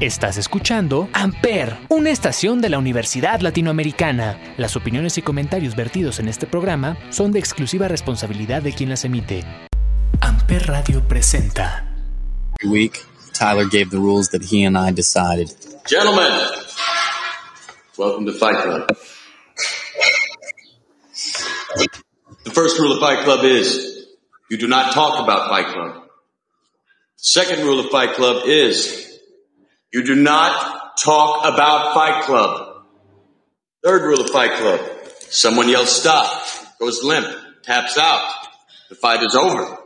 Estás escuchando Amper, una estación de la Universidad Latinoamericana. Las opiniones y comentarios vertidos en este programa son de exclusiva responsabilidad de quien las emite. Amper Radio presenta. Every week, Tyler gave the rules that he and I decided. Gentlemen, welcome to Fight Club. The first rule of Fight Club is you do not talk about Fight Club. The second rule of Fight Club is you do not talk about Fight Club. Third rule of Fight Club someone yells stop, goes limp, taps out. The fight is over.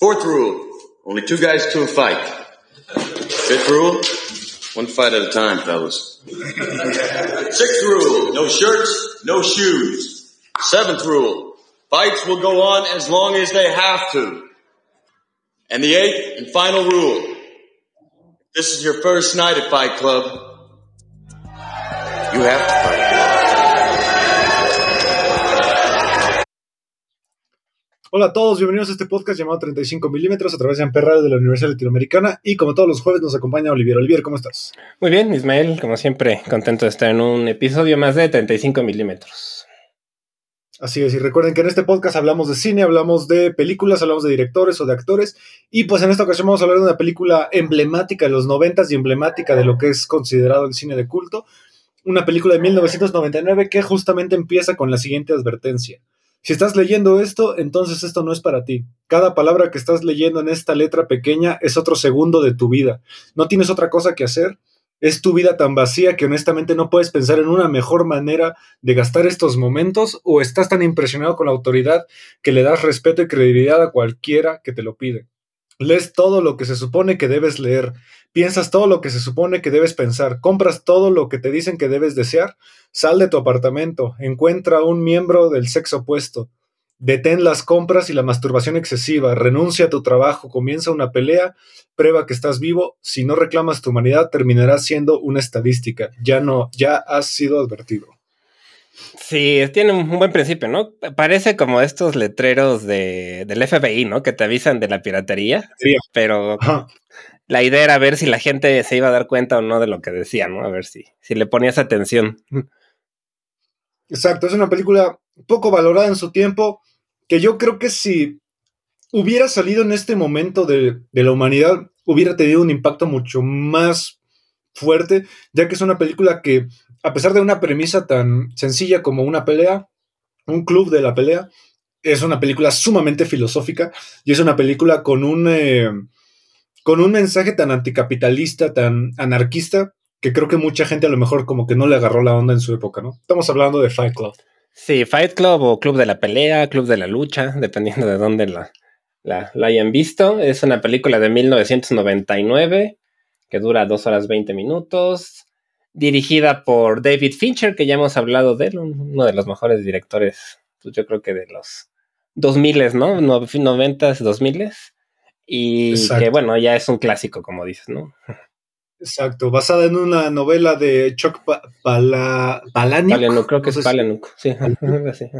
Fourth rule only two guys to a fight. Fifth rule one fight at a time, fellas. Sixth rule no shirts, no shoes. Seventh rule fights will go on as long as they have to. And the eighth and final rule this is your first night at Fight Club. You have to fight. Hola a todos, bienvenidos a este podcast llamado 35 milímetros a través de Amper Radio de la Universidad Latinoamericana y como todos los jueves nos acompaña Olivier. Olivier, ¿cómo estás? Muy bien, Ismael, como siempre, contento de estar en un episodio más de 35 milímetros. Así es, y recuerden que en este podcast hablamos de cine, hablamos de películas, hablamos de directores o de actores, y pues en esta ocasión vamos a hablar de una película emblemática de los noventas y emblemática de lo que es considerado el cine de culto, una película de 1999 que justamente empieza con la siguiente advertencia. Si estás leyendo esto, entonces esto no es para ti. Cada palabra que estás leyendo en esta letra pequeña es otro segundo de tu vida. No tienes otra cosa que hacer es tu vida tan vacía que honestamente no puedes pensar en una mejor manera de gastar estos momentos o estás tan impresionado con la autoridad que le das respeto y credibilidad a cualquiera que te lo pide. Lees todo lo que se supone que debes leer, piensas todo lo que se supone que debes pensar, compras todo lo que te dicen que debes desear, sal de tu apartamento, encuentra a un miembro del sexo opuesto, Detén las compras y la masturbación excesiva, renuncia a tu trabajo, comienza una pelea, prueba que estás vivo, si no reclamas tu humanidad terminarás siendo una estadística, ya no, ya has sido advertido. Sí, tiene un buen principio, ¿no? Parece como estos letreros de, del FBI, ¿no? Que te avisan de la piratería, sí. pero la idea era ver si la gente se iba a dar cuenta o no de lo que decía, ¿no? A ver si, si le ponías atención. Exacto, es una película poco valorada en su tiempo, que yo creo que si hubiera salido en este momento de, la humanidad, hubiera tenido un impacto mucho más fuerte, ya que es una película que, a pesar de una premisa tan sencilla como una pelea, un club de la pelea, es una película sumamente filosófica y es una película con un, eh, con un mensaje tan anticapitalista, tan anarquista, que creo que mucha gente a lo mejor como que no le agarró la onda en su época, ¿no? Estamos hablando de Fight Club. Sí, Fight Club o Club de la Pelea, Club de la Lucha, dependiendo de dónde la, la, la, hayan visto. Es una película de 1999 que dura 2 horas 20 minutos, dirigida por David Fincher, que ya hemos hablado de él, uno de los mejores directores, pues yo creo que de los 2000, ¿no? 90s, 2000 y Exacto. que bueno, ya es un clásico, como dices, ¿no? Exacto, basada en una novela de Chuck Pala Palahniuk. Palahniuk, creo que es sí. sí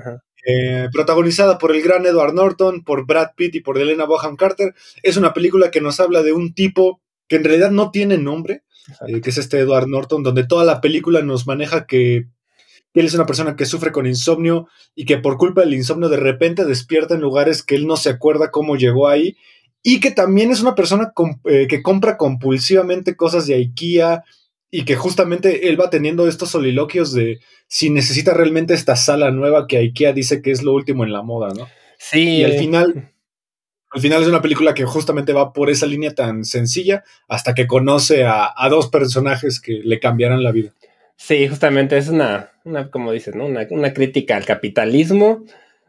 eh, protagonizada por el gran Edward Norton, por Brad Pitt y por Elena Bonham Carter. Es una película que nos habla de un tipo que en realidad no tiene nombre, eh, que es este Edward Norton, donde toda la película nos maneja que él es una persona que sufre con insomnio y que por culpa del insomnio de repente despierta en lugares que él no se acuerda cómo llegó ahí y que también es una persona eh, que compra compulsivamente cosas de IKEA y que justamente él va teniendo estos soliloquios de si necesita realmente esta sala nueva que IKEA dice que es lo último en la moda, ¿no? Sí. Y al final, al final es una película que justamente va por esa línea tan sencilla hasta que conoce a, a dos personajes que le cambiarán la vida. Sí, justamente es una, una como dices, ¿no? Una, una crítica al capitalismo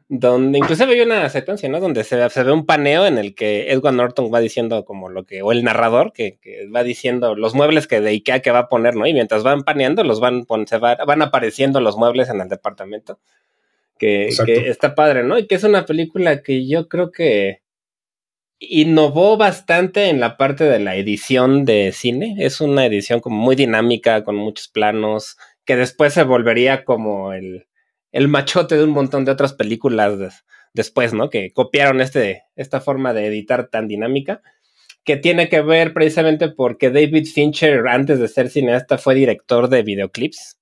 donde inclusive hay una secuencia, ¿no? Donde se, se, ve un paneo en el que Edward Norton va diciendo como lo que, o el narrador que, que, va diciendo los muebles que de Ikea que va a poner, ¿no? Y mientras van paneando, los van, se va, van apareciendo los muebles en el departamento. Que, que, está padre, ¿no? Y que es una película que yo creo que innovó bastante en la parte de la edición de cine. Es una edición como muy dinámica, con muchos planos, que después se volvería como el el machote de un montón de otras películas después, ¿no? Que copiaron este, esta forma de editar tan dinámica. que tiene que ver precisamente porque David Fincher, antes de ser cineasta, fue director de videoclips.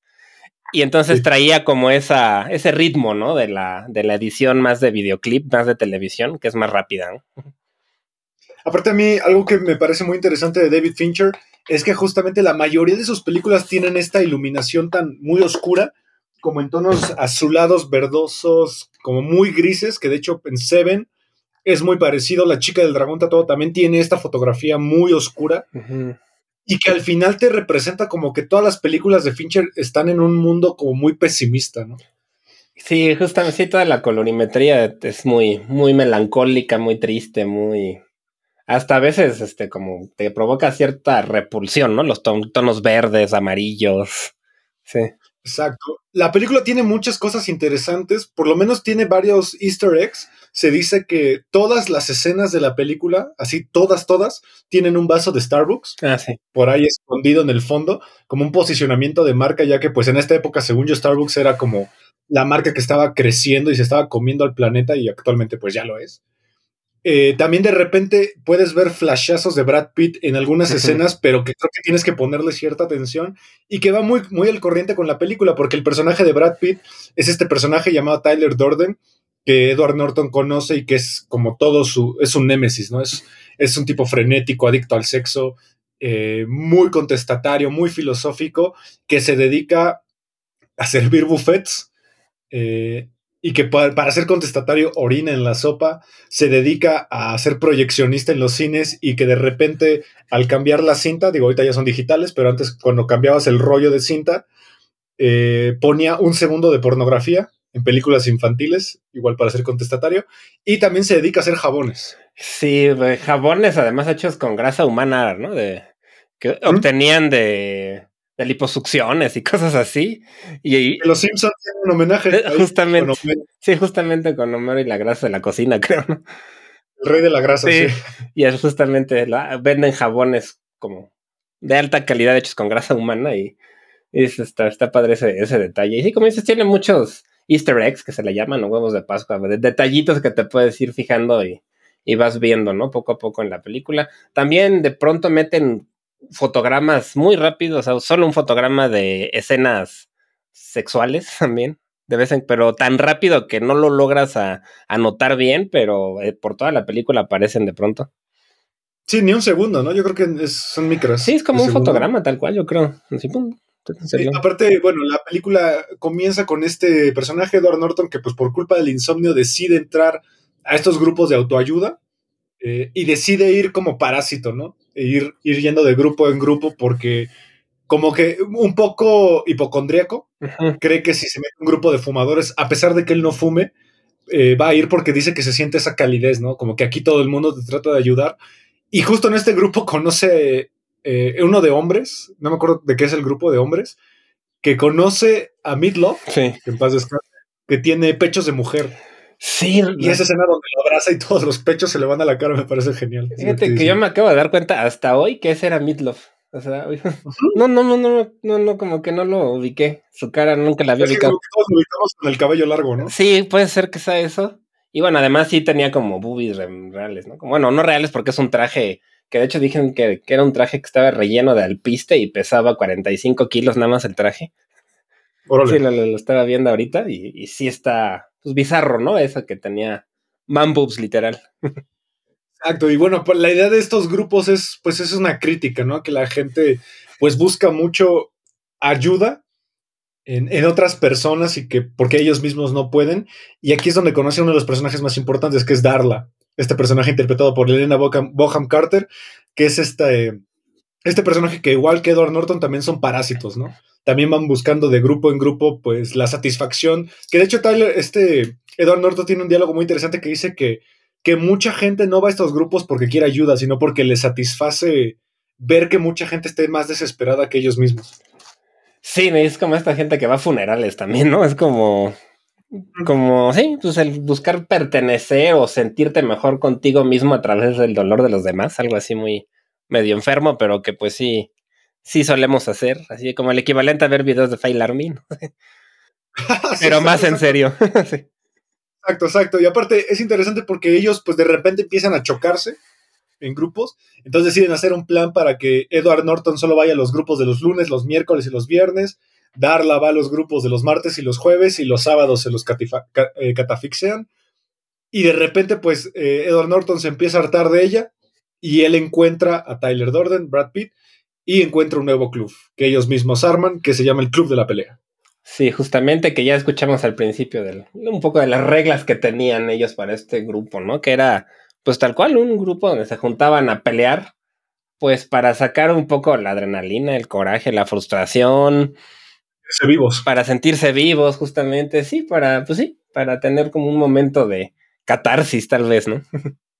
Y entonces traía como esa, ese ritmo, ¿no? De la, de la edición más de videoclip, más de televisión, que es más rápida. ¿no? Aparte a mí, algo que me parece muy interesante de David Fincher es que justamente la mayoría de sus películas tienen esta iluminación tan muy oscura, como en tonos azulados, verdosos, como muy grises, que de hecho en Seven es muy parecido. La chica del dragón tatuado también tiene esta fotografía muy oscura. Y que al final te representa como que todas las películas de Fincher están en un mundo como muy pesimista, ¿no? Sí, justamente, sí, toda la colorimetría es muy, muy melancólica, muy triste, muy... Hasta a veces, este, como te provoca cierta repulsión, ¿no? Los tonos verdes, amarillos. Sí. Exacto. La película tiene muchas cosas interesantes, por lo menos tiene varios easter eggs se dice que todas las escenas de la película, así todas, todas, tienen un vaso de Starbucks. Ah, sí. Por ahí escondido en el fondo, como un posicionamiento de marca, ya que pues en esta época, según yo, Starbucks era como la marca que estaba creciendo y se estaba comiendo al planeta y actualmente pues ya lo es. Eh, también de repente puedes ver flashazos de Brad Pitt en algunas escenas, pero que creo que tienes que ponerle cierta atención y que va muy, muy al corriente con la película, porque el personaje de Brad Pitt es este personaje llamado Tyler Durden, que Edward Norton conoce y que es como todo su, es un némesis, ¿no? Es, es un tipo frenético, adicto al sexo, eh, muy contestatario, muy filosófico, que se dedica a servir buffets eh, y que para, ser contestatario orina en la sopa, se dedica a ser proyeccionista en los cines y que de repente al cambiar la cinta, digo, ahorita ya son digitales, pero antes cuando cambiabas el rollo de cinta, eh, ponía un segundo de pornografía en películas infantiles, igual para ser contestatario, y también se dedica a hacer jabones. Sí, jabones además hechos con grasa humana, ¿no? De, que obtenían de, de, liposucciones y cosas así. Y, los Simpsons tienen un homenaje. Eh, justamente. Sí, justamente con Homero y la grasa de la cocina, creo, ¿no? El rey de la grasa, sí. Y es justamente, la, venden jabones como de alta calidad hechos con grasa humana y, está, está padre ese, ese detalle. Y sí, como dices, tiene muchos easter eggs, que se le llaman, o huevos de Pascua, de detallitos que te puedes ir fijando y, y vas viendo, ¿no? Poco a poco en la película. También de pronto meten fotogramas muy rápidos, o sea, solo un fotograma de escenas sexuales también, de vez en, pero tan rápido que no lo logras a, notar bien, pero eh, por toda la película aparecen de pronto. Sí, ni un segundo, ¿no? Yo creo que son micros. Sí, es como un fotograma tal cual, yo creo. Así, pum, aparte, bueno, la película comienza con este personaje, Edward Norton, que pues por culpa del insomnio decide entrar a estos grupos de autoayuda eh, y decide ir como parásito, ¿no? E ir, ir yendo de grupo en grupo porque como que un poco hipocondríaco, cree que si se mete un grupo de fumadores, a pesar de que él no fume, eh, va a ir porque dice que se siente esa calidez, ¿no? Como que aquí todo el mundo te trata de ayudar. Y justo en este grupo conoce eh, uno de hombres, no me acuerdo de qué es el grupo de hombres, que conoce a Midlove, que en paz descanse, que tiene pechos de mujer. Sí. Y esa escena donde lo abraza y todos los pechos se le van a la cara me parece genial. Fíjate que yo me acabo de dar cuenta hasta hoy que ese era Midlove. O sea, no, no, no, no, no, no, como que no lo ubiqué. Su cara nunca la había ubicado. todos lo ubicamos con el cabello largo, ¿no? Sí, puede ser que sea eso. Y bueno, además sí tenía como boobies reales, ¿no? bueno, no reales porque es un traje que de hecho dijeron que, era un traje que estaba relleno de alpiste y pesaba 45 kilos nada más el traje. Sí, lo, estaba viendo ahorita y, sí está pues, bizarro, ¿no? Eso que tenía man boobs literal. Exacto, y bueno, pues la idea de estos grupos es, pues es una crítica, ¿no? Que la gente pues busca mucho ayuda en, en, otras personas y que porque ellos mismos no pueden. Y aquí es donde conoce a uno de los personajes más importantes, que es Darla este personaje interpretado por Elena Boham Carter, que es este, este personaje que igual que Edward Norton también son parásitos, ¿no? También van buscando de grupo en grupo pues la satisfacción, que de hecho Tyler, este Edward Norton tiene un diálogo muy interesante que dice que, que mucha gente no va a estos grupos porque quiere ayuda, sino porque le satisface ver que mucha gente esté más desesperada que ellos mismos. Sí, es como esta gente que va a funerales también, ¿no? Es como como, sí, pues el buscar pertenecer o sentirte mejor contigo mismo a través del dolor de los demás, algo así muy medio enfermo, pero que pues sí, sí solemos hacer, así como el equivalente a ver videos de Fail Army, pero más en serio. Exacto, exacto. Y aparte es interesante porque ellos pues de repente empiezan a chocarse en grupos. Entonces deciden hacer un plan para que Edward Norton solo vaya a los grupos de los lunes, los miércoles y los viernes. Darla va a los grupos de los martes y los jueves y los sábados se los eh, catafixian. Y de repente, pues, eh, Edward Norton se empieza a hartar de ella y él encuentra a Tyler Dorden, Brad Pitt, y encuentra un nuevo club que ellos mismos arman, que se llama el Club de la Pelea. Sí, justamente que ya escuchamos al principio del, un poco de las reglas que tenían ellos para este grupo, ¿no? Que era, pues tal cual, un grupo donde se juntaban a pelear, pues para sacar un poco la adrenalina, el coraje, la frustración. Sentirse vivos. Para sentirse vivos, justamente, sí, para, pues sí, para tener como un momento de catarsis, tal vez, ¿no?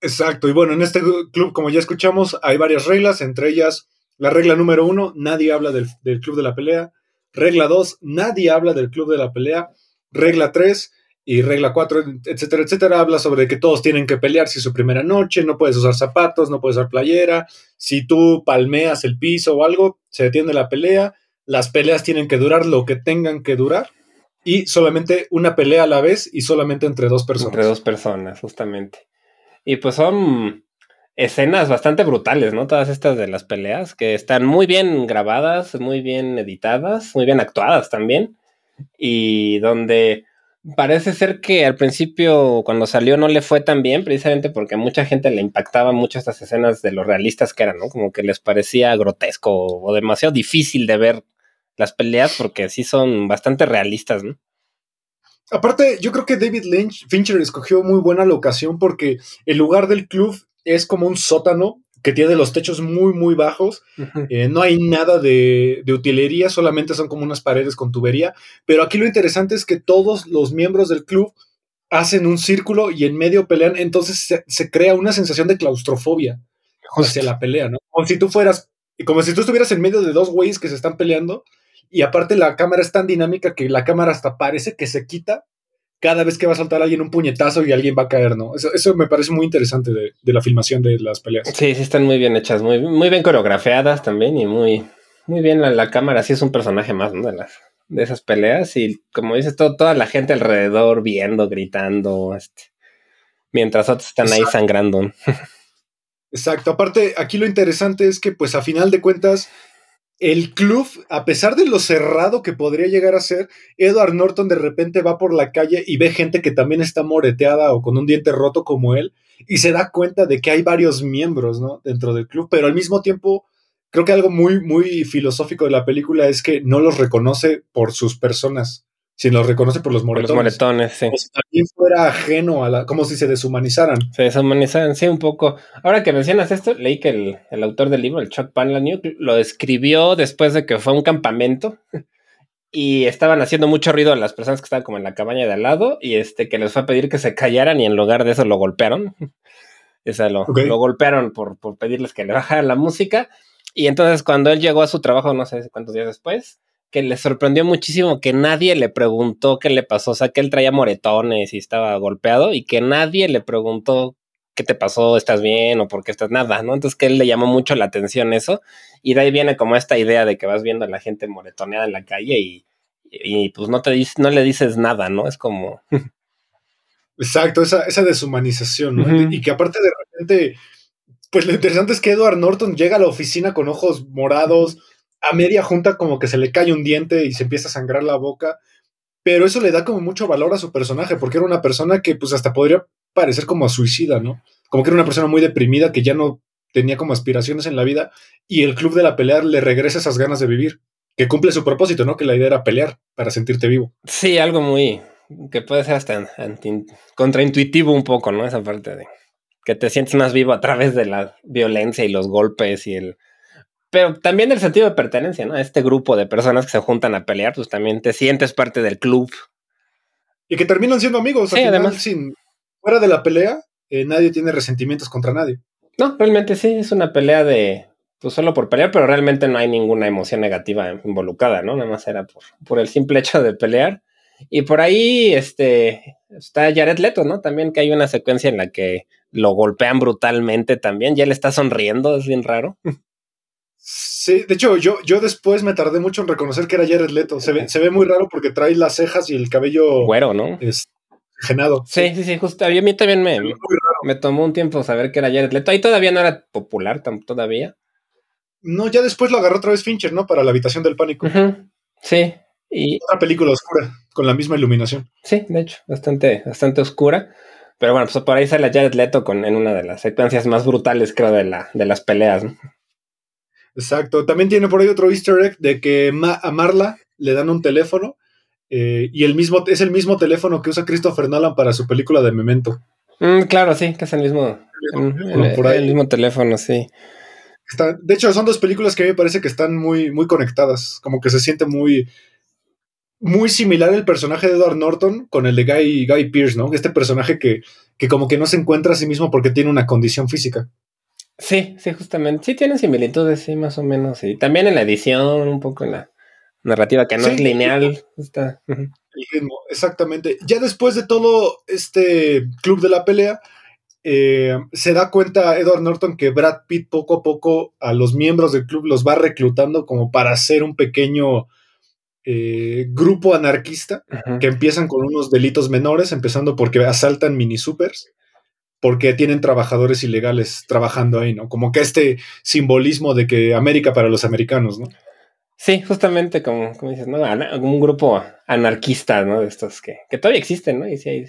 Exacto, y bueno, en este club, como ya escuchamos, hay varias reglas, entre ellas la regla número uno, nadie habla del, club de la pelea. Regla dos, nadie habla del club de la pelea. Regla tres y regla cuatro, etcétera, etcétera, habla sobre que todos tienen que pelear si es su primera noche, no puedes usar zapatos, no puedes usar playera. Si tú palmeas el piso o algo, se detiene la pelea. Las peleas tienen que durar lo que tengan que durar y solamente una pelea a la vez y solamente entre dos personas. Entre dos personas, justamente. Y pues son escenas bastante brutales, ¿no? Todas estas de las peleas, que están muy bien grabadas, muy bien editadas, muy bien actuadas también, y donde parece ser que al principio cuando salió no le fue tan bien, precisamente porque mucha gente le impactaba mucho estas escenas de lo realistas que eran, ¿no? Como que les parecía grotesco o demasiado difícil de ver las peleas porque sí son bastante realistas, ¿no? Aparte, yo creo que David Lynch, Fincher escogió muy buena locación porque el lugar del club es como un sótano que tiene los techos muy, muy bajos. Eh, no hay nada de, utilería, solamente son como unas paredes con tubería. Pero aquí lo interesante es que todos los miembros del club hacen un círculo y en medio pelean, entonces se, crea una sensación de claustrofobia hacia la pelea, ¿no? Como si tú fueras, como si tú estuvieras en medio de dos güeyes que se están peleando y aparte la cámara es tan dinámica que la cámara hasta parece que se quita cada vez que va a saltar alguien un puñetazo y alguien va a caer, ¿no? Eso, eso me parece muy interesante de, la filmación de las peleas. Sí, sí, están muy bien hechas, muy, muy bien coreografiadas también y muy, muy bien la, cámara, sí es un personaje más, ¿no? De, las, de esas peleas y como dices, todo, toda la gente alrededor viendo, gritando, este, mientras otros están ahí sangrando. Exacto, aparte aquí lo interesante es que pues a final de cuentas el club, a pesar de lo cerrado que podría llegar a ser, Edward Norton de repente va por la calle y ve gente que también está moreteada o con un diente roto como él y se da cuenta de que hay varios miembros, ¿no? Dentro del club, pero al mismo tiempo creo que algo muy, muy filosófico de la película es que no los reconoce por sus personas si los reconoce por los moretones. Por los moretones, sí. Como si también fuera ajeno a la. como si se deshumanizaran. Se deshumanizaran, sí, un poco. Ahora que mencionas esto, leí que el, el autor del libro, el Chuck Palahniuk, lo escribió después de que fue a un campamento y estaban haciendo mucho ruido a las personas que estaban como en la cabaña de al lado y este que les fue a pedir que se callaran y en lugar de eso lo golpearon. Esa lo, lo golpearon por, por pedirles que le bajaran la música. Y entonces cuando él llegó a su trabajo, no sé cuántos días después, que le sorprendió muchísimo que nadie le preguntó qué le pasó, o sea, que él traía moretones y estaba golpeado y que nadie le preguntó qué te pasó, estás bien o por qué estás nada, ¿no? Entonces que él le llamó mucho la atención eso y de ahí viene como esta idea de que vas viendo a la gente moretoneada en la calle y, y pues no te no le dices nada, ¿no? Es como... Exacto, esa, esa deshumanización, ¿no? Y que aparte de repente, pues lo interesante es que Edward Norton llega a la oficina con ojos morados, a media junta como que se le cae un diente y se empieza a sangrar la boca, pero eso le da como mucho valor a su personaje, porque era una persona que pues hasta podría parecer como suicida, ¿no? Como que era una persona muy deprimida que ya no tenía como aspiraciones en la vida y el club de la pelea le regresa esas ganas de vivir, que cumple su propósito, ¿no? Que la idea era pelear para sentirte vivo. Sí, algo muy que puede ser hasta contraintuitivo un poco, ¿no? Esa parte de que te sientes más vivo a través de la violencia y los golpes y el pero también el sentido de pertenencia, ¿no? Este grupo de personas que se juntan a pelear, pues también te sientes parte del club. Y que terminan siendo amigos. Sí, además. Sin, fuera de la pelea, eh, nadie tiene resentimientos contra nadie. No, realmente sí, es una pelea de, pues solo por pelear, pero realmente no hay ninguna emoción negativa involucrada, ¿no? Nada más era por, por el simple hecho de pelear. Y por ahí, este, está Jared Leto, ¿no? También que hay una secuencia en la que lo golpean brutalmente también, ya él está sonriendo, es bien raro. Sí, de hecho, yo, yo después me tardé mucho en reconocer que era Jared Leto. Se ve, se ve muy raro porque trae las cejas y el cabello. Güero, ¿no? Es, oxigenado. Sí, sí, sí, justo. A mí también me, me tomó un tiempo saber que era Jared Leto. Ahí todavía no era popular, todavía. No, ya después lo agarró otra vez Fincher, ¿no? Para la habitación del pánico. Sí. Y... Otra película oscura, con la misma iluminación. Sí, de hecho, bastante, bastante oscura. Pero bueno, pues por ahí sale Jared Leto con, en una de las secuencias más brutales, creo, de, la, de las peleas. ¿no? Exacto. También tiene por ahí otro easter egg de que a Marla le dan un teléfono eh, y el mismo, es el mismo teléfono que usa Christopher Nolan para su película de Memento. Mm, claro, sí, que es el mismo, el, mismo teléfono, sí. de hecho, son dos películas que a mí me parece que están muy, muy conectadas, como que se siente muy, muy similar el personaje de Edward Norton con el de Guy, Guy Pierce, ¿no? Este personaje que, que como que no se encuentra a sí mismo porque tiene una condición física. Sí, sí, justamente. Sí tienen similitudes, sí, más o menos. Y también en la edición, un poco en la narrativa que no es lineal. Está. El ritmo, exactamente. Ya después de todo este club de la pelea, eh, se da cuenta Edward Norton que Brad Pitt poco a poco a los miembros del club los va reclutando como para hacer un pequeño eh, grupo anarquista que empiezan con unos delitos menores, empezando porque asaltan mini supers porque tienen trabajadores ilegales trabajando ahí, ¿no? Como que este simbolismo de que América para los americanos, ¿no? Sí, justamente como, como dices, ¿no? un grupo anarquista, ¿no? De estos que, que todavía existen, ¿no? Y sí,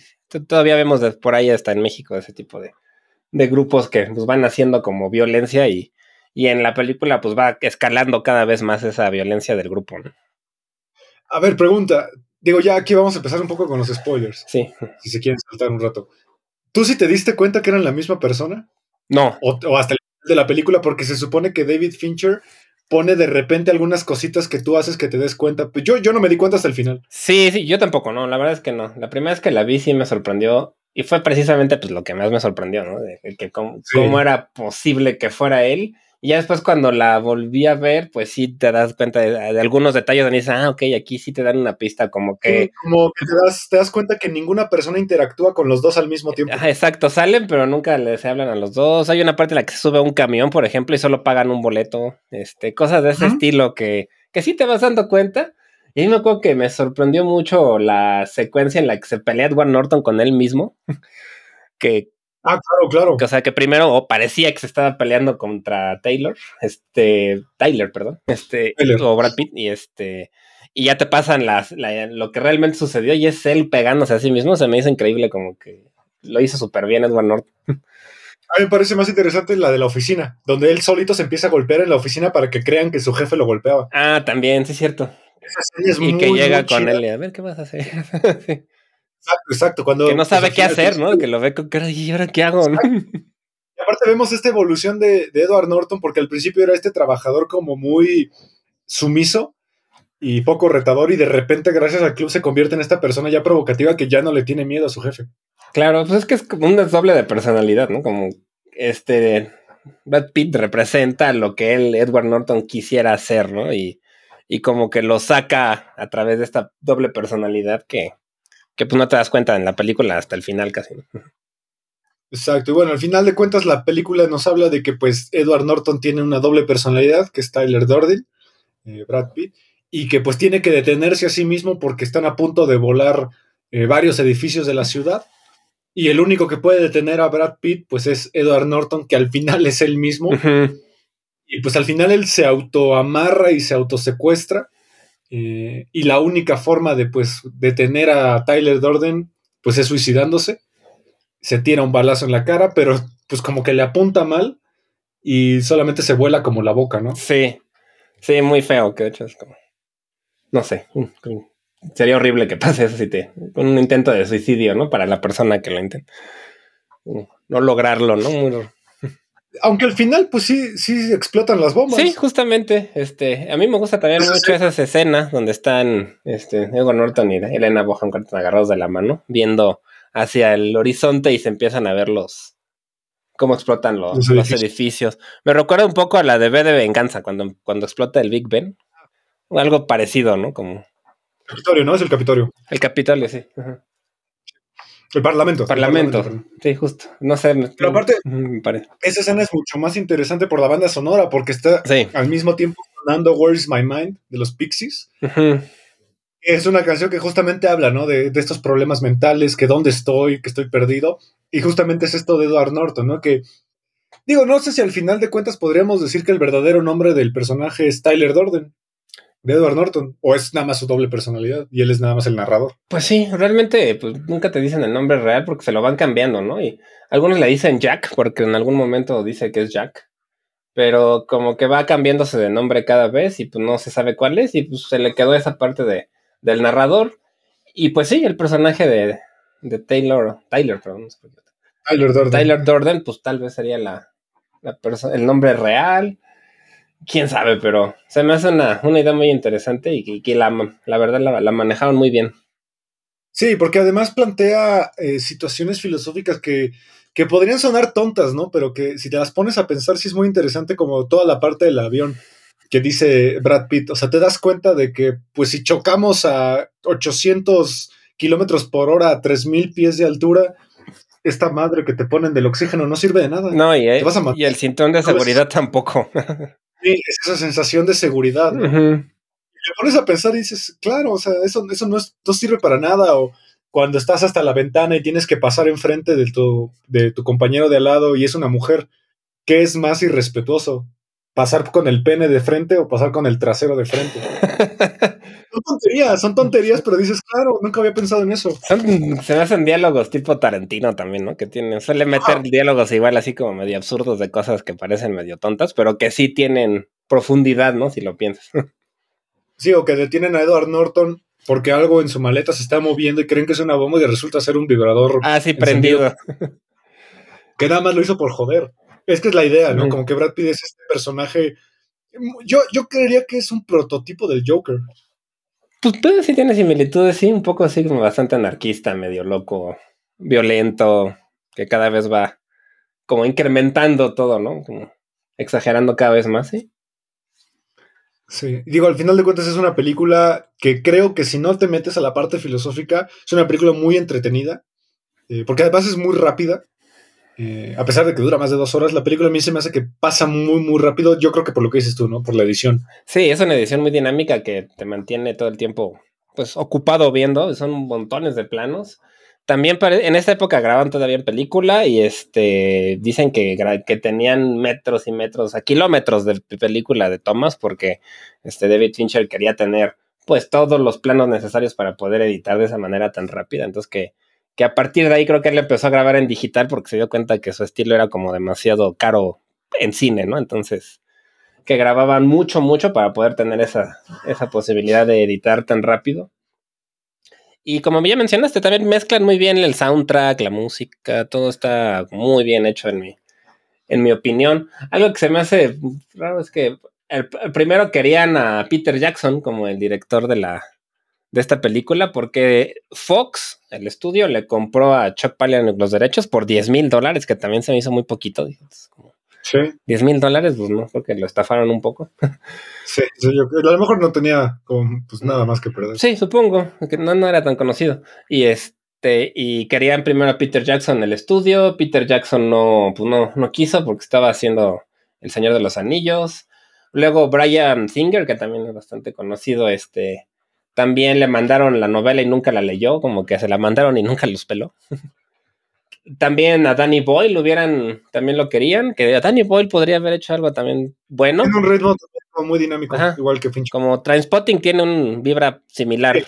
todavía vemos por ahí hasta en México ese tipo de, de grupos que pues, van haciendo como violencia y, y en la película pues va escalando cada vez más esa violencia del grupo, ¿no? A ver, pregunta. Digo, ya aquí vamos a empezar un poco con los spoilers. Sí. Si se quieren saltar un rato. ¿Tú sí te diste cuenta que eran la misma persona? No. O, hasta el final de la película, porque se supone que David Fincher pone de repente algunas cositas que tú haces que te des cuenta. Pues yo, yo no me di cuenta hasta el final. Sí, sí, yo tampoco, no. La verdad es que no. La primera vez que la vi sí me sorprendió. Y fue precisamente pues lo que más me sorprendió, ¿no? De, que cómo, cómo era posible que fuera él y ya después cuando la volví a ver, pues sí te das cuenta de, algunos detalles donde dices, ah, ok, aquí sí te dan una pista como que... como que te das, te das cuenta que ninguna persona interactúa con los dos al mismo tiempo. exacto, salen pero nunca les hablan a los dos. Hay una parte en la que se sube a un camión, por ejemplo, y solo pagan un boleto. Este, cosas de ese estilo que, que sí te vas dando cuenta. Y me acuerdo que me sorprendió mucho la secuencia en la que se pelea Edward Norton con él mismo. que Ah, claro, claro. O sea, que primero parecía que se estaba peleando contra Taylor, este, Tyler, perdón, este, o Brad Pitt, y este, y ya te pasan las, lo que realmente sucedió y es él pegándose a sí mismo, se me hizo increíble como que lo hizo súper bien Edward Norton. A mí me parece más interesante la de la oficina, donde él solito se empieza a golpear en la oficina para que crean que su jefe lo golpeaba. Ah, también, sí es cierto. y que llega con él y a ver qué vas a hacer. sí. Exacto, exacto. Cuando, que no pues, sabe qué hacer, ¿no? Que lo ve con cara y ahora qué hago, Y aparte vemos esta evolución de, Edward Norton, porque al principio era este trabajador como muy sumiso y poco retador, y de repente, gracias al club, se convierte en esta persona ya provocativa que ya no le tiene miedo a su jefe. Claro, pues es que es como un doble de personalidad, ¿no? Como este Brad Pitt representa lo que él, Edward Norton, quisiera hacer, ¿no? Y, y como que lo saca a través de esta doble personalidad que, que pues no te das cuenta en la película hasta el final casi. Exacto, y bueno, al final de cuentas la película nos habla de que pues Edward Norton tiene una doble personalidad, que es Tyler Durden, eh, Brad Pitt, y que pues tiene que detenerse a sí mismo porque están a punto de volar eh, varios edificios de la ciudad, y el único que puede detener a Brad Pitt pues es Edward Norton, que al final es él mismo, y pues al final él se autoamarra y se autosecuestra, eh, y la única forma de pues detener a Tyler Dorden pues es suicidándose. Se tira un balazo en la cara, pero pues como que le apunta mal y solamente se vuela como la boca, ¿no? Sí, sí, muy feo, que hecho es como... No sé, sería horrible que pase eso si te... un intento de suicidio, ¿no? Para la persona que lo intenta. No lograrlo, ¿no? Muy, aunque al final, pues sí, sí explotan las bombas. Sí, justamente. Este, a mí me gusta también mucho esas escenas donde están este, Edward Norton y Elena Bohan agarrados de la mano, viendo hacia el horizonte y se empiezan a ver los cómo explotan los, edificios. Me recuerda un poco a la de B de Venganza, cuando, cuando explota el Big Ben. Algo parecido, ¿no? Como. Capitolio, ¿no? Es el Capitolio. El Capitolio, sí. El Parlamento. Parlamento. sí, justo. No sé. Pero aparte, esa escena es mucho más interesante por la banda sonora, porque está al mismo tiempo sonando Where is My Mind de los Pixies. Es una canción que justamente habla, ¿no? De, de, estos problemas mentales, que dónde estoy, que estoy perdido. Y justamente es esto de Edward Norton, ¿no? Que, digo, no sé si al final de cuentas podríamos decir que el verdadero nombre del personaje es Tyler Dorden, de Edward Norton, o es nada más su doble personalidad y él es nada más el narrador. Pues sí, realmente pues, nunca te dicen el nombre real porque se lo van cambiando, ¿no? Y algunos le dicen Jack porque en algún momento dice que es Jack pero como que va cambiándose de nombre cada vez y pues no se sabe cuál es y pues se le quedó esa parte de, del narrador y pues sí, el personaje de, de Taylor, Tyler, perdón. Tyler Dorden. Tyler Dorden, pues tal vez sería la, la el nombre real, quién sabe, pero se me hace una, una idea muy interesante y que, la, la, verdad la, la, manejaron muy bien. Sí, porque además plantea eh, situaciones filosóficas que que podrían sonar tontas, ¿no? Pero que si te las pones a pensar, sí es muy interesante como toda la parte del avión que dice Brad Pitt. O sea, te das cuenta de que, pues si chocamos a 800 kilómetros por hora a 3000 pies de altura, esta madre que te ponen del oxígeno no sirve de nada. No, y, y el cinturón de seguridad tampoco. sí, es esa sensación de seguridad. ¿no? Y te pones a pensar y dices, claro, o sea, eso, eso no, es, no sirve para nada. O cuando estás hasta la ventana y tienes que pasar enfrente de tu, de tu compañero de al lado y es una mujer, ¿qué es más irrespetuoso? ¿Pasar con el pene de frente o pasar con el trasero de frente? son tonterías, son tonterías, pero dices, claro, nunca había pensado en eso. se me hacen diálogos tipo Tarantino también, ¿no? Que tienen, suele meter diálogos igual así como medio absurdos de cosas que parecen medio tontas, pero que sí tienen profundidad, ¿no? Si lo piensas. Sí, o que detienen a Edward Norton porque algo en su maleta se está moviendo y creen que es una bomba y resulta ser un vibrador. Ah, sí, prendido. Que nada más lo hizo por joder. Es que es la idea, ¿no? Como que Brad Pitt es este personaje. Yo, yo creería que es un prototipo del Joker. Pues puede sí tiene similitudes, sí, un poco así como bastante anarquista, medio loco, violento, que cada vez va como incrementando todo, ¿no? Como exagerando cada vez más, sí. Sí, digo, al final de cuentas es una película que creo que si no te metes a la parte filosófica, es una película muy entretenida, eh, porque además es muy rápida. Eh, a pesar de que dura más de dos horas, la película a mí se me hace que pasa muy, muy rápido. Yo creo que por lo que dices tú, ¿no? Por la edición. Sí, es una edición muy dinámica que te mantiene todo el tiempo, pues, ocupado viendo. Son montones de planos. También en esta época graban todavía en película y este dicen que, que tenían metros y metros, a kilómetros de película de tomas porque este David Fincher quería tener pues todos los planos necesarios para poder editar de esa manera tan rápida. Entonces que, que a partir de ahí creo que él empezó a grabar en digital porque se dio cuenta que su estilo era como demasiado caro en cine, ¿no? Entonces que grababan mucho, mucho para poder tener esa, esa posibilidad de editar tan rápido. Y como ya mencionaste, también mezclan muy bien el soundtrack, la música, todo está muy bien hecho en mi, en mi opinión. Algo que se me hace raro es que el, primero querían a Peter Jackson como el director de la de esta película porque Fox, el estudio, le compró a Chuck Palahniuk los derechos por 10 mil dólares, que también se me hizo muy poquito. Sí. 10 mil dólares, pues no, porque lo estafaron un poco. Sí, a lo mejor no tenía como, pues nada más que perder. Sí, supongo, que no, no era tan conocido. Y este, y querían primero a Peter Jackson en el estudio. Peter Jackson no, pues no, no quiso porque estaba haciendo El Señor de los Anillos. Luego Brian Singer, que también es bastante conocido, este, también le mandaron la novela y nunca la leyó, como que se la mandaron y nunca los peló. también a Danny Boyle hubieran, también lo querían, que a Danny Boyle podría haber hecho algo también bueno. Tiene un ritmo muy dinámico, igual que Fincher. Como Transpotting tiene un vibra similar.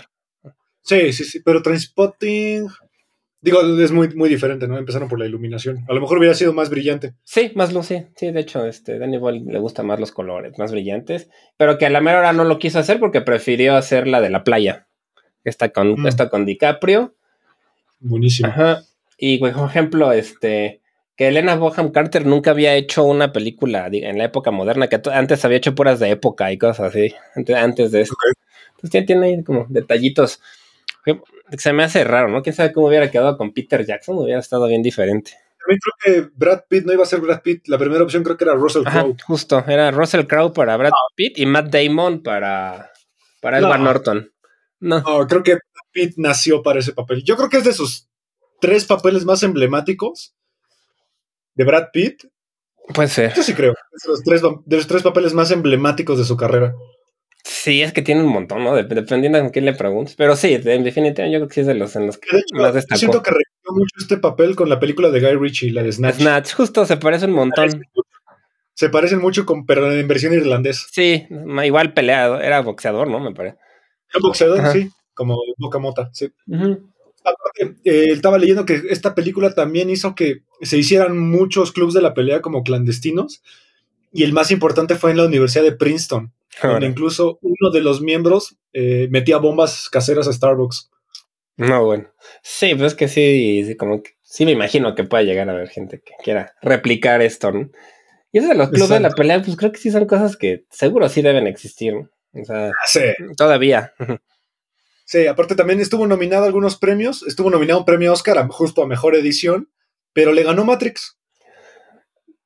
Sí, sí, sí, pero Transpotting, digo, es muy, muy diferente, ¿no? Empezaron por la iluminación. A lo mejor hubiera sido más brillante. Sí, más luz, sí. Sí, de hecho, este, Danny Boyle le gustan más los colores, más brillantes, pero que a la mera hora no lo quiso hacer porque prefirió hacer la de la playa. Esta con, mm. esta con DiCaprio. Buenísimo. Ajá. Y, por ejemplo, este, que Elena Boham Carter nunca había hecho una película en la época moderna, que antes había hecho puras de época y cosas así, antes, de eso. Entonces tiene ahí como detallitos. Se me hace raro, ¿no? Quién sabe cómo hubiera quedado con Peter Jackson, hubiera estado bien diferente. También creo que Brad Pitt no iba a ser Brad Pitt. La primera opción creo que era Russell Crowe. Justo, era Russell Crowe para Brad ah. Pitt y Matt Damon para, para Edward Norton. No. no. creo que Brad Pitt nació para ese papel. Yo creo que es de sus tres papeles más emblemáticos de Brad Pitt. Puede ser. Yo sí creo. De los, tres, de los tres papeles más emblemáticos de su carrera. Sí, es que tiene un montón, ¿no? Dep- Dependiendo de quién le preguntes. Pero sí, en definitiva, yo creo que sí es de los en los que De hecho, más destacó. siento que recreó mucho este papel con la película de Guy Ritchie, la de Snatch. Snatch, justo se parece un montón. Se parecen mucho con, pero en versión irlandesa. Sí, igual peleado, era boxeador, ¿no? Me parece. El boxeador, Ajá. sí, como Boca Mota, sí. Aparte, eh, estaba leyendo que esta película también hizo que se hicieran muchos clubs de la pelea como clandestinos. Y el más importante fue en la Universidad de Princeton, donde incluso uno de los miembros eh, metía bombas caseras a Starbucks. No, bueno. Sí, pues es que sí, sí, como que sí me imagino que pueda llegar a haber gente que quiera replicar esto, ¿no? Y eso de los clubes de la pelea, pues creo que sí son cosas que seguro sí deben existir, ¿no? O sea, Sí, todavía. sí, aparte también estuvo nominado a algunos premios. Estuvo nominado a un premio Oscar a- justo a mejor edición, pero le ganó Matrix.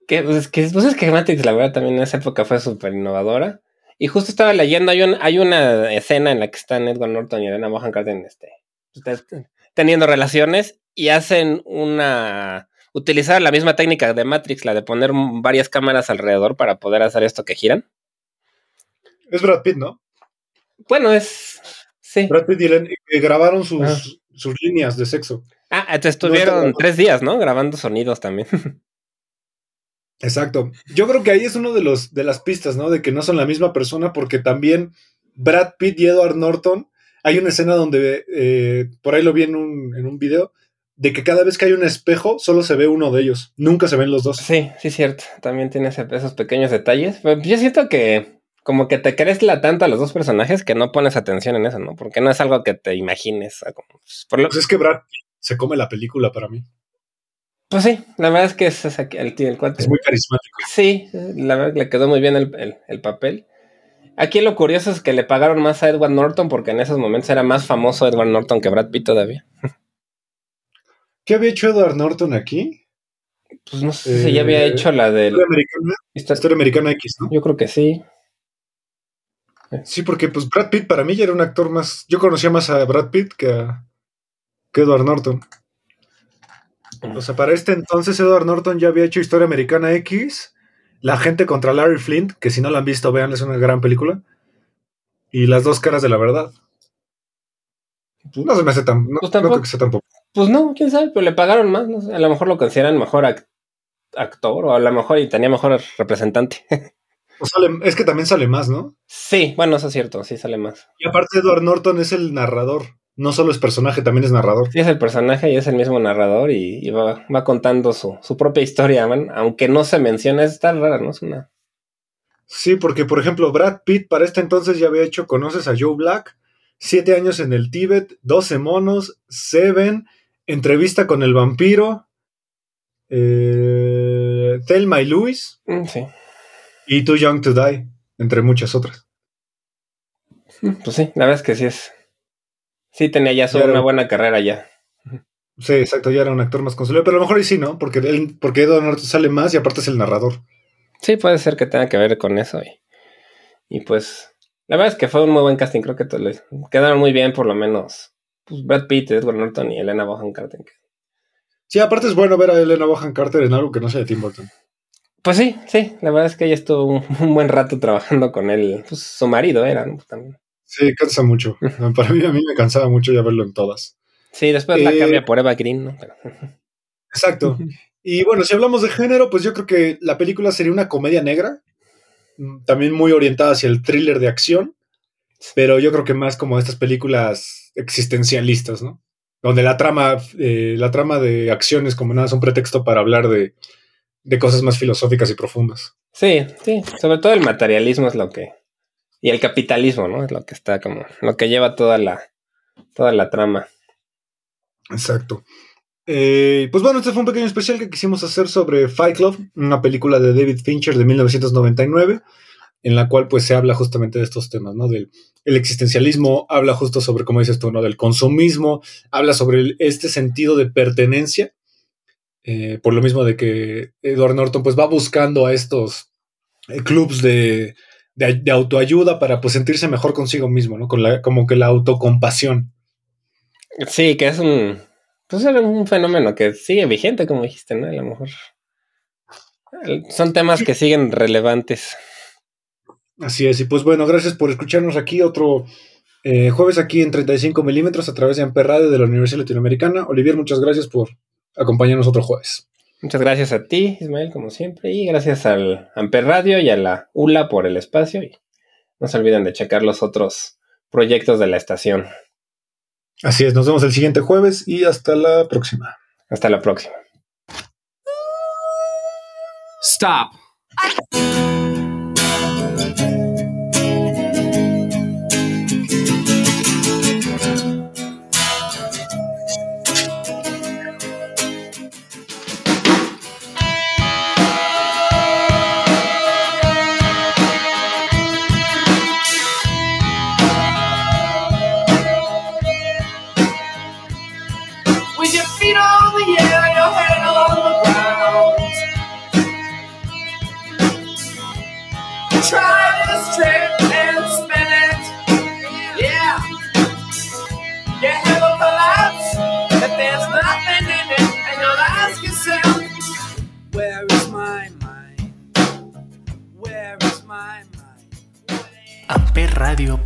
Que, pues, que, pues es que Matrix, la verdad, también en esa época fue súper innovadora. Y justo estaba leyendo, hay, un- hay una escena en la que están Edward Norton y Elena Bonham Carter este, teniendo relaciones y hacen una... utilizar la misma técnica de Matrix, la de poner varias cámaras alrededor para poder hacer esto que giran. Es Brad Pitt, ¿no? Bueno, es... Sí. Brad Pitt y eh, grabaron sus, Ajá. sus líneas de sexo. Ah, estuvieron tres días, ¿no? Grabando sonidos también. Exacto. Yo creo que ahí es uno de los de las pistas, ¿no? De que no son la misma persona, porque también Brad Pitt y Edward Norton, hay una escena donde eh, por ahí lo vi en un, en un video, de que cada vez que hay un espejo, solo se ve uno de ellos. Nunca se ven los dos. Sí, sí, cierto. También tiene esos pequeños detalles. Pero yo siento que como que te crees la tanto a los dos personajes que no pones atención en eso, ¿no? Porque no es algo que te imagines. pues, por lo- Pues es que Brad Pitt se come la película para mí. Pues sí, la verdad es que es, es aquí- el, el cuate. Es muy carismático. Sí, la verdad que le quedó muy bien el, el- el papel. Aquí lo curioso es que le pagaron más a Edward Norton porque en esos momentos era más famoso Edward Norton que Brad Pitt todavía. ¿Qué había hecho Edward Norton aquí? Pues no sé si ya había Eh, hecho la del... Historia americana, Historia americana X, ¿no? Yo creo que sí. Sí, porque pues Brad Pitt para mí ya era un actor más. Yo conocía más a Brad Pitt que a que Edward Norton. O sea, para este entonces Edward Norton ya había hecho Historia Americana X, La gente contra Larry Flint, que si no la han visto, vean, es una gran película. Y Las dos caras de la verdad. No se me hace tan. No, Pues no tampoco. creo que sea tampoco. Pues no, quién sabe, pero le pagaron más. no sé, a lo mejor lo consideran mejor ac- actor o a lo mejor y tenía mejor representante. O sale- es que también sale más, ¿no? sí, bueno, eso es cierto, sí sale más. Y aparte, Edward Norton es el narrador. No solo es personaje, también es narrador. Sí, es el personaje y es el mismo narrador y, y va, va contando su, su propia historia, man, aunque no se menciona, está rara, ¿no? Es una... Sí, porque por ejemplo, Brad Pitt para este entonces ya había hecho Conoces a Joe Black, Siete años en el Tíbet, 12 monos, Seven, Entrevista con el vampiro, eh, Thelma y Louis Mm, Sí, y Too Young to Die, entre muchas otras. Mm, pues sí, la verdad es que sí es... Sí tenía ya una buena carrera ya. Sí, exacto, ya era un actor más consolidado, pero a lo mejor ahí sí, ¿no? Porque, él, porque Edward Norton sale más y aparte es el narrador. Sí, puede ser que tenga que ver con eso y, y pues... La verdad es que fue un muy buen casting, creo que les quedaron muy bien por lo menos pues, Brad Pitt, Edward Norton y Elena Bonham Carter. Sí, aparte es bueno ver a Elena Bonham Carter en algo que no sea de Tim Burton. Pues sí, sí, la verdad es que ella estuvo un, un buen rato trabajando con él. Pues su marido era, ¿no? También. Sí, cansa mucho. Para mí, a mí me cansaba mucho ya verlo en todas. Sí, después la Eh, cambia por Eva Green, ¿no? Pero- Exacto. Y bueno, si hablamos de género, pues yo creo que la película sería una comedia negra, mm, también muy orientada hacia el thriller de acción, pero yo creo que más como estas películas existencialistas, ¿no? Donde la trama, eh, la trama de acción es como nada, es un pretexto para hablar de, de cosas más filosóficas y profundas. Sí, sí, sobre todo el materialismo es lo que... Y el capitalismo, ¿no? Es lo que está como... Lo que lleva toda la, toda la trama. Exacto. Eh, pues bueno, este fue un pequeño especial que quisimos hacer sobre Fight Club, una película de David Fincher de 1999, en la cual pues se habla justamente de estos temas, ¿no? Del el existencialismo, habla justo sobre, como dices tú, ¿no? Del consumismo, habla sobre este sentido de pertenencia, eh, por lo mismo de que Edward Norton pues va buscando a estos eh, clubs de, de, de autoayuda para pues sentirse mejor consigo mismo, ¿no? Con la, como que la autocompasión. Sí, que es un... Pues era un fenómeno que sigue vigente, como dijiste, ¿no? A lo mejor... Son temas que siguen relevantes. Así es, y pues bueno, gracias por escucharnos aquí otro eh, jueves aquí en 35 milímetros a través de Amper Radio de la Universidad Latinoamericana. Olivier, muchas gracias por acompañarnos otro jueves. Muchas gracias a ti, Ismael, como siempre, y gracias al Amper Radio y a la ULA por el espacio. Y no se olviden de checar los otros proyectos de la estación. Así es, nos vemos el siguiente jueves y hasta la próxima. Hasta la próxima. Stop.